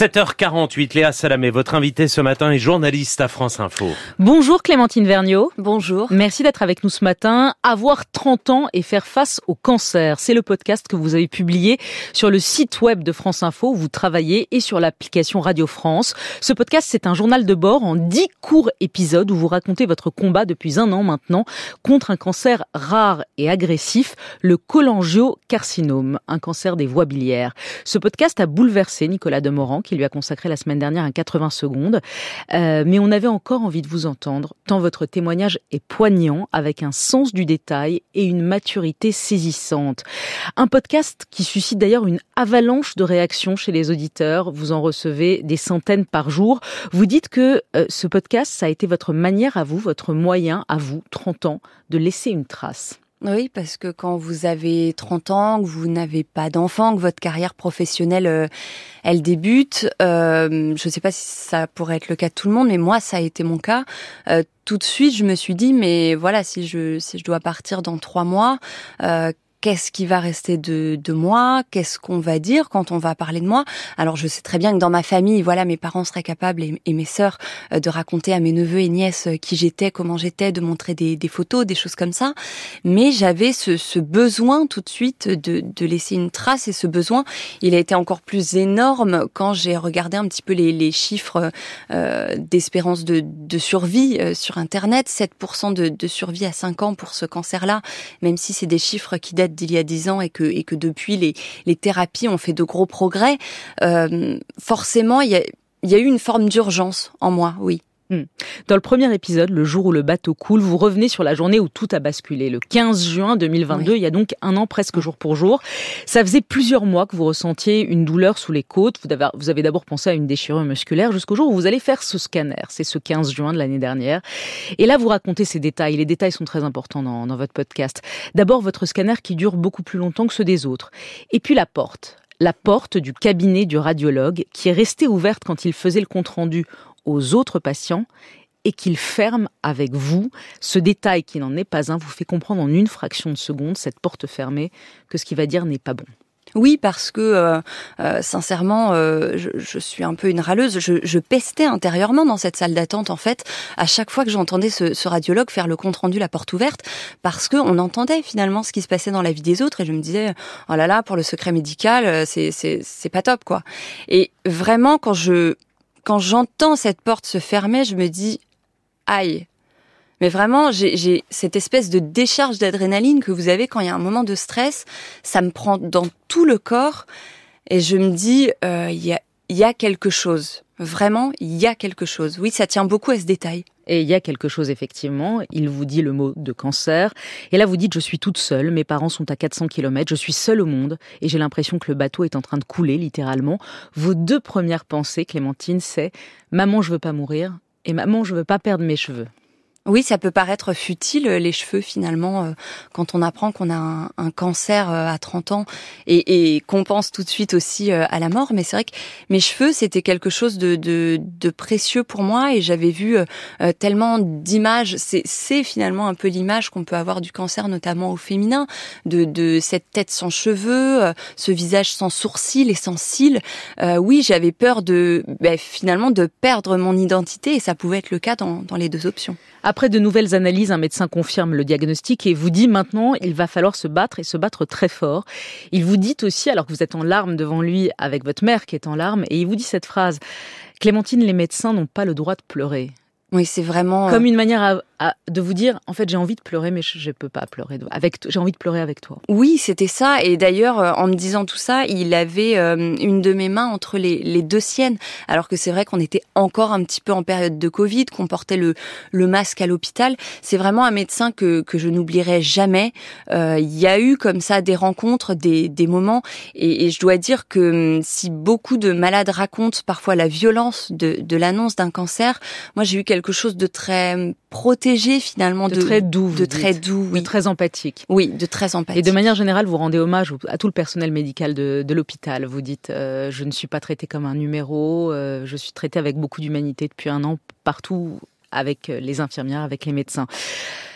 7h48, Léa Salamé, votre invité ce matin est journaliste à France Info. Bonjour Clémentine Vergniaud. Bonjour. Merci d'être avec nous ce matin. Avoir 30 ans et faire face au cancer, c'est le podcast que vous avez publié sur le site web de France Info où vous travaillez et sur l'application Radio France. Ce podcast, c'est un journal de bord en 10 courts épisodes où vous racontez votre combat depuis un an maintenant contre un cancer rare et agressif, le cholangiocarcinome, un cancer des voies biliaires. Ce podcast a bouleversé Nicolas Demorand qui lui a consacré la semaine dernière un 80 secondes. Euh, mais on avait encore envie de vous entendre, tant votre témoignage est poignant, avec un sens du détail et une maturité saisissante. Un podcast qui suscite d'ailleurs une avalanche de réactions chez les auditeurs. Vous en recevez des centaines par jour. Vous dites que euh, ce podcast, ça a été votre manière à vous, votre moyen à vous, 30 ans, de laisser une trace. Oui, parce que quand vous avez 30 ans, que vous n'avez pas d'enfant, que votre carrière professionnelle, euh, elle débute, euh, je ne sais pas si ça pourrait être le cas de tout le monde, mais moi, ça a été mon cas. Euh, tout de suite, je me suis dit, mais voilà, si je, si je dois partir dans trois mois, qu'est-ce qui va rester de, de moi, qu'est-ce qu'on va dire quand on va parler de moi. Alors je sais très bien que dans ma famille, voilà, mes parents seraient capables et, mes sœurs euh, de raconter à mes neveux et nièces euh, qui j'étais, comment j'étais, de montrer des, des, photos, des choses comme ça. Mais j'avais ce, ce, besoin tout de suite de, de, laisser une trace et ce besoin, il a été encore plus énorme quand j'ai regardé un petit peu les, les chiffres euh, d'espérance de, de, survie euh, sur Internet, 7% de, de survie à 5 ans pour ce cancer-là, même si c'est des chiffres qui datent d'il y a dix ans et que, et que depuis les, les thérapies ont fait de gros progrès, euh, forcément, il y a, y a eu une forme d'urgence en moi, oui. Hmm. Dans le premier épisode, le jour où le bateau coule, vous revenez sur la journée où tout a basculé. Le 15 juin 2022, il y a donc un an presque jour pour jour. Ça faisait plusieurs mois que vous ressentiez une douleur sous les côtes. Vous avez, vous avez d'abord pensé à une déchirure musculaire jusqu'au jour où vous allez faire ce scanner. C'est ce 15 juin de l'année dernière. Et là, vous racontez ces détails. Les détails sont très importants dans, dans votre podcast. D'abord, votre scanner qui dure beaucoup plus longtemps que ceux des autres. Et puis la porte la porte du cabinet du radiologue qui est restée ouverte quand il faisait le compte-rendu aux autres patients et qu'il ferme avec vous. Ce détail qui n'en est pas un vous fait comprendre en une fraction de seconde, cette porte fermée, que ce qu'il va dire n'est pas bon. Oui, parce que euh, euh, sincèrement, euh, je, suis un peu une râleuse. Je, pestais intérieurement dans cette salle d'attente. En fait, à chaque fois que j'entendais ce, radiologue faire le compte rendu, la porte ouverte, parce que on entendait finalement ce qui se passait dans la vie des autres, et je me disais, oh là là, pour le secret médical, c'est c'est pas top quoi. Et vraiment, quand je quand j'entends cette porte se fermer, je me dis aïe. Mais vraiment, j'ai cette espèce de décharge d'adrénaline que vous avez quand il y a un moment de stress. Ça me prend dans tout le corps et je me dis euh, il y, a, y a quelque chose. Vraiment, il y a quelque chose. Oui, ça tient beaucoup à ce détail. Et il y a quelque chose effectivement, il vous dit le mot de cancer, et là vous dites je suis toute seule, mes parents sont à 400 km, je suis seule au monde, et j'ai l'impression que le bateau est en train de couler littéralement. Vos deux premières pensées, Clémentine, c'est maman je veux pas mourir, et maman je veux pas perdre mes cheveux. Oui, ça peut paraître futile, euh, les cheveux, finalement, euh, quand on apprend qu'on a un, cancer euh, à 30 ans et, qu'on pense tout de suite aussi à la mort. Mais c'est vrai que mes cheveux, c'était quelque chose de, de, de, précieux pour moi et j'avais vu tellement d'images. C'est finalement un peu l'image qu'on peut avoir du cancer, notamment au féminin, de, de cette tête sans cheveux, ce visage sans sourcils et sans cils. oui, j'avais peur de, ben, finalement, de perdre mon identité et ça pouvait être le cas dans, dans les deux options. Après de nouvelles analyses, un médecin confirme le diagnostic et vous dit maintenant il va falloir se battre et se battre très fort. Il vous dit aussi, alors que vous êtes en larmes devant lui avec votre mère qui est en larmes, et il vous dit cette phrase Clémentine, les médecins n'ont pas le droit de pleurer. Oui, c'est vraiment comme une manière à, de vous dire en fait j'ai envie de pleurer mais je, ne peux pas pleurer avec j'ai envie de pleurer avec toi. Oui, c'était ça et d'ailleurs euh, en me disant tout ça, il avait euh, une de mes mains entre les, les deux siennes alors que c'est vrai qu'on était encore un petit peu en période de Covid, qu'on portait le le masque à l'hôpital. C'est vraiment un médecin que que je n'oublierai jamais. Euh, il y a eu comme ça des rencontres, des des moments et, et je dois dire que hum, si beaucoup de malades racontent parfois la violence de de l'annonce d'un cancer, moi j'ai eu quelque chose de très hum, protégé finalement de, très doux, de très doux, de très empathique. Oui, de très empathique. Et de manière générale, vous rendez hommage à tout le personnel médical de, de l'hôpital. Vous dites, euh, je ne suis pas traité comme un numéro, euh, je suis traité avec beaucoup d'humanité depuis un an partout avec les infirmières, avec les médecins.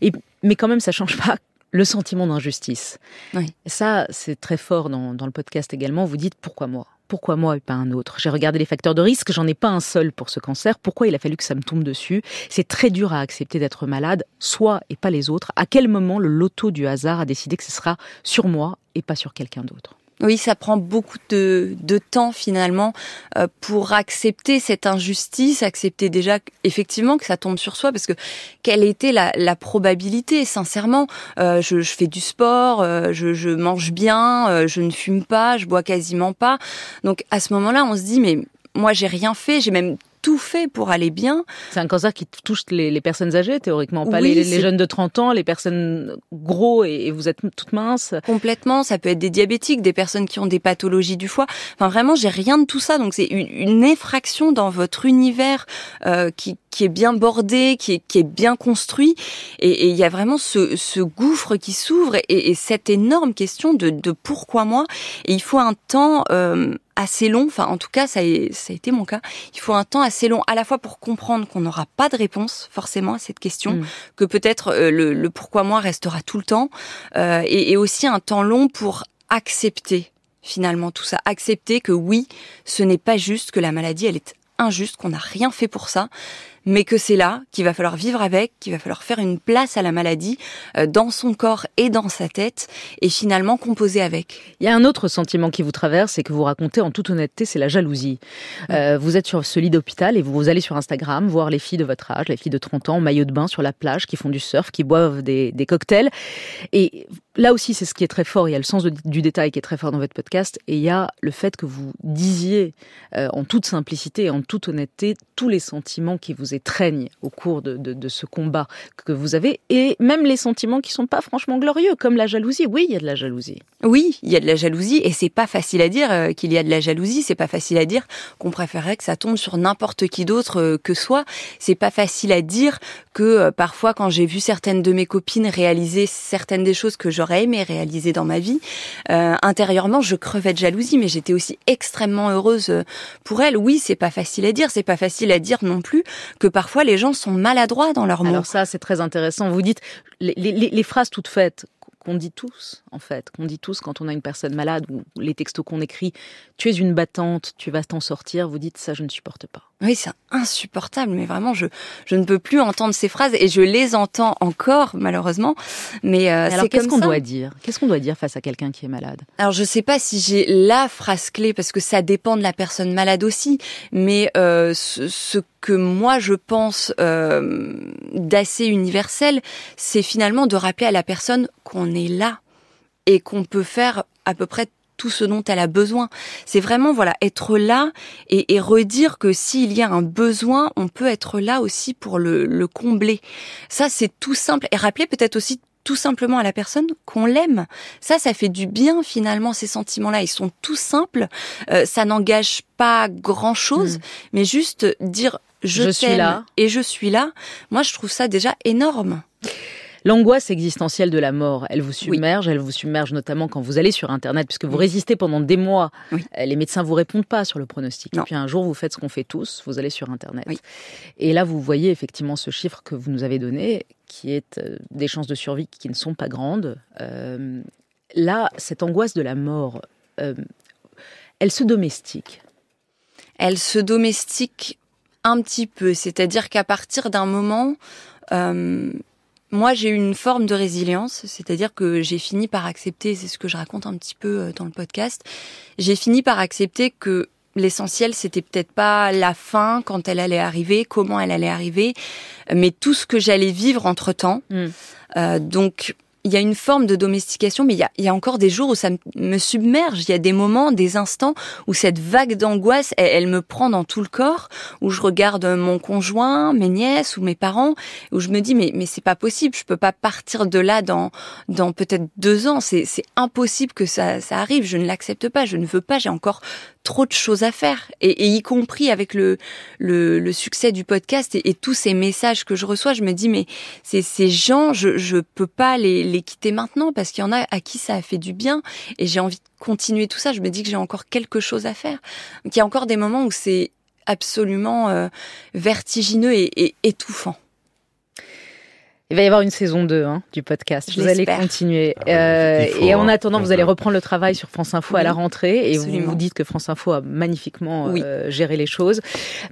Et, mais quand même, ça change pas le sentiment d'injustice. Oui. Ça, c'est très fort dans, dans le podcast également. Vous dites pourquoi moi? Pourquoi moi et pas un autre? J'ai regardé les facteurs de risque, j'en ai pas un seul pour ce cancer. Pourquoi il a fallu que ça me tombe dessus? C'est très dur à accepter d'être malade, soit et pas les autres. À quel moment le loto du hasard a décidé que ce sera sur moi et pas sur quelqu'un d'autre? Oui, ça prend beaucoup de, de temps finalement euh, pour accepter cette injustice, accepter déjà effectivement que ça tombe sur soi, parce que quelle était la, la probabilité Sincèrement, euh, je, fais du sport, euh, je, je, mange bien, je ne fume pas, je bois quasiment pas. Donc à ce moment-là, on se dit mais moi j'ai rien fait, j'ai même tout fait pour aller bien. C'est un cancer qui touche les, personnes âgées, théoriquement, pas les, jeunes de 30 ans, les personnes gros et, vous êtes toutes minces. Complètement, ça peut être des diabétiques, des personnes qui ont des pathologies du foie. Enfin, vraiment, j'ai rien de tout ça. Donc, c'est une, effraction dans votre univers euh, qui, qui est bien bordé, qui est, qui est bien construit. Et il y a vraiment ce, ce gouffre qui s'ouvre et, et, cette énorme question de, de pourquoi moi. Et il faut un temps... Euh, assez long, enfin en tout cas ça a, ça a été mon cas, il faut un temps assez long à la fois pour comprendre qu'on n'aura pas de réponse forcément à cette question, mm. que peut-être euh, le, le, pourquoi moi restera tout le temps, euh, et, et aussi un temps long pour accepter finalement tout ça, accepter que oui, ce n'est pas juste, que la maladie elle est injuste, qu'on n'a rien fait pour ça mais que c'est là qu'il va falloir vivre avec, qu'il va falloir faire une place à la maladie euh, dans son corps et dans sa tête, et finalement composer avec. Il y a un autre sentiment qui vous traverse et que vous racontez en toute honnêteté, c'est la jalousie. Euh, vous êtes sur ce lit d'hôpital et vous allez sur Instagram voir les filles de votre âge, les filles de 30 ans, en maillot de bain sur la plage, qui font du surf, qui boivent des, des cocktails. Et là aussi, c'est ce qui est très fort. Il y a le sens du détail qui est très fort dans votre podcast, et il y a le fait que vous disiez euh, en toute simplicité et en toute honnêteté tous les sentiments qui vous étreignent au cours de, ce combat que vous avez, et même les sentiments qui sont pas franchement glorieux, comme la jalousie. Oui, il y a de la jalousie. Oui, il y a de la jalousie, et c'est pas facile à dire euh, qu'il y a de la jalousie. C'est pas facile à dire qu'on préférerait que ça tombe sur n'importe qui d'autre euh, que soi. C'est pas facile à dire que parfois, quand j'ai vu certaines de mes copines réaliser certaines des choses que j'aurais aimé réaliser dans ma vie, euh, intérieurement, je crevais de jalousie, mais j'étais aussi extrêmement heureuse pour elle. Oui, c'est pas facile à dire, c'est pas facile à dire non plus que parfois les gens sont maladroits dans leurs mots. Alors ça, c'est très intéressant. Vous dites les, les, les phrases toutes faites qu'on dit tous, en fait, qu'on dit tous quand on a une personne malade ou les textos qu'on écrit, tu es une battante, tu vas t'en sortir, vous dites ça, je ne supporte pas. Oui, c'est insupportable, mais vraiment, je, je ne peux plus entendre ces phrases et je les entends encore, malheureusement. Mais, euh, alors, qu'est-ce qu'on doit dire? Qu'est-ce qu'on doit dire face à quelqu'un qui est malade? Alors, je sais pas si j'ai la phrase clé parce que ça dépend de la personne malade aussi, mais euh, ce, ce, que moi je pense euh, d'assez universel, c'est finalement de rappeler à la personne qu'on est là et qu'on peut faire à peu près tout ce dont elle a besoin. C'est vraiment voilà être là et, et redire que s'il y a un besoin, on peut être là aussi pour le, le combler. Ça c'est tout simple et rappeler peut-être aussi tout simplement à la personne qu'on l'aime. Ça, ça fait du bien finalement ces sentiments-là. Ils sont tout simples. Euh, ça n'engage pas grand-chose, mm. mais juste dire je, je suis là et je suis là. Moi, je trouve ça déjà énorme. L'angoisse existentielle de la mort, elle vous submerge, elle vous submerge notamment quand vous allez sur Internet, puisque vous résistez pendant des mois. Euh, les médecins vous répondent pas sur le pronostic. Et puis un jour, vous faites ce qu'on fait tous, vous allez sur Internet. Et là, vous voyez effectivement ce chiffre que vous nous avez donné, qui est euh, des chances de survie qui ne sont pas grandes. Euh, là, cette angoisse de la mort, elle se domestique. Elle se domestique un petit peu, c'est-à-dire qu'à partir d'un moment, moi, j'ai eu une forme de résilience, c'est-à-dire que j'ai fini par accepter, c'est ce que je raconte un petit peu euh, dans le podcast, j'ai fini par accepter que l'essentiel, c'était peut-être pas la fin quand elle allait arriver, comment elle allait arriver, mais tout ce que j'allais vivre entre temps. Mm. Euh, donc, il y a une forme de domestication, mais il y a, il y a, encore des jours où ça me submerge. Il y a des moments, des instants où cette vague d'angoisse, elle, me prend dans tout le corps, où je regarde mon conjoint, mes nièces ou mes parents, où je me dis mais mais c'est pas possible, je peux pas partir de là dans dans peut-être deux ans. C'est c'est impossible que ça ça arrive. Je ne l'accepte pas, je ne veux pas. J'ai encore trop de choses à faire. Et, et y compris avec le, le, le succès du podcast et, tous ces messages que je reçois je me dis mais ces, ces gens je je peux pas les, les quitter maintenant parce qu'il y en a à qui ça a fait du bien et j'ai envie de continuer tout ça. Je me dis que j'ai encore quelque chose à faire. Donc il y a encore des moments où c'est absolument euh, vertigineux et, et étouffant Il va y avoir une saison 2 hein, du podcast. Je vous allez continuer. Ah, Euh, faut, et en hein. attendant, vous allez reprendre le travail sur France Info à la rentrée. Et vous absolument. vous dites que France Info a magnifiquement Oui. euh, géré les choses.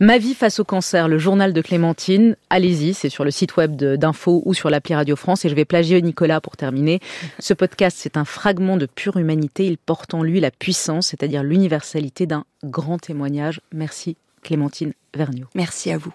Ma vie face au cancer, le journal de Clémentine. Allez-y, c'est sur le site web d'Info ou sur l'appli Radio France. Et je vais plagier Nicolas pour terminer. Ce podcast, c'est un fragment de pure humanité. Il porte en lui la puissance, c'est-à-dire l'universalité d'un grand témoignage. Merci Clémentine Vergniaud. Merci à vous.